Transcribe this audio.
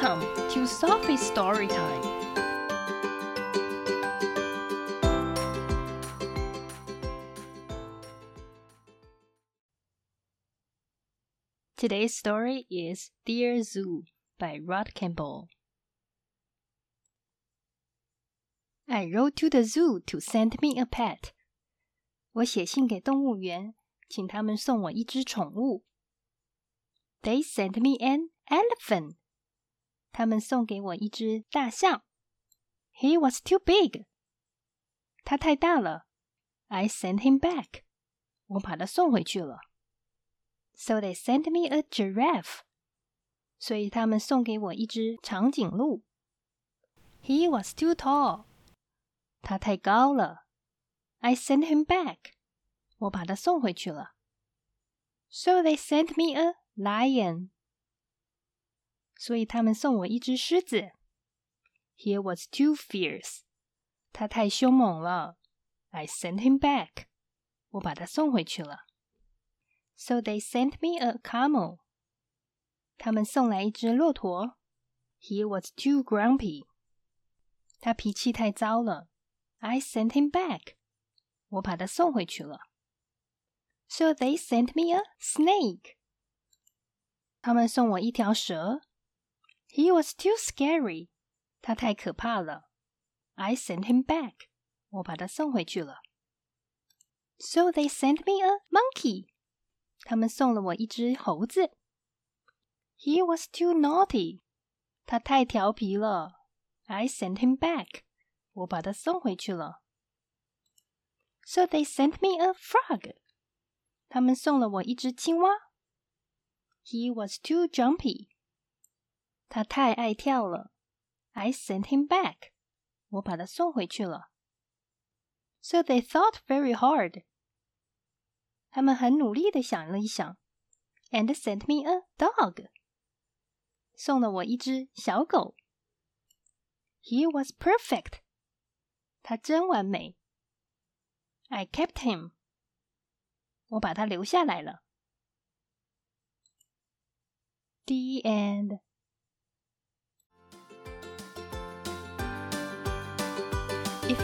Welcome to Sophie's Story Time. Today's story is Dear Zoo by Rod Campbell. I wrote to the zoo to send me a pet. 我写信给动物园，请他们送我一只宠物。They sent me an elephant. 他们送给我一只大象。He was too big. 他太大了。I sent him back. 我把他送回去了。So they sent me a giraffe. 所以他们送给我一只长颈鹿。He was too tall. 他太高了。I sent him back. 我把他送回去了。So they sent me a lion. 所以他们送我一只狮子。He was too fierce. 他太凶猛了。I sent him back. 我把他送回去了。So they sent me a camel. 他们送来一只骆驼。He was too grumpy. 他脾气太糟了。I sent him back. 我把他送回去了。So they sent me a snake. 他们送我一条蛇。he was too scary. 他太可怕了。I sent him back. 我把他送回去了。So they sent me a monkey. 他们送了我一只猴子。He was too naughty. 他太调皮了。I sent him back. 我把他送回去了。So they sent me a frog. 他们送了我一只青蛙。He was too jumpy. 他太爱跳了。I sent him back. 我把他送回去了。So they thought very hard. 他们很努力的想了一想，and sent me a dog. 送了我一只小狗。He was perfect. 他真完美。I kept him. 我把他留下来了。The end.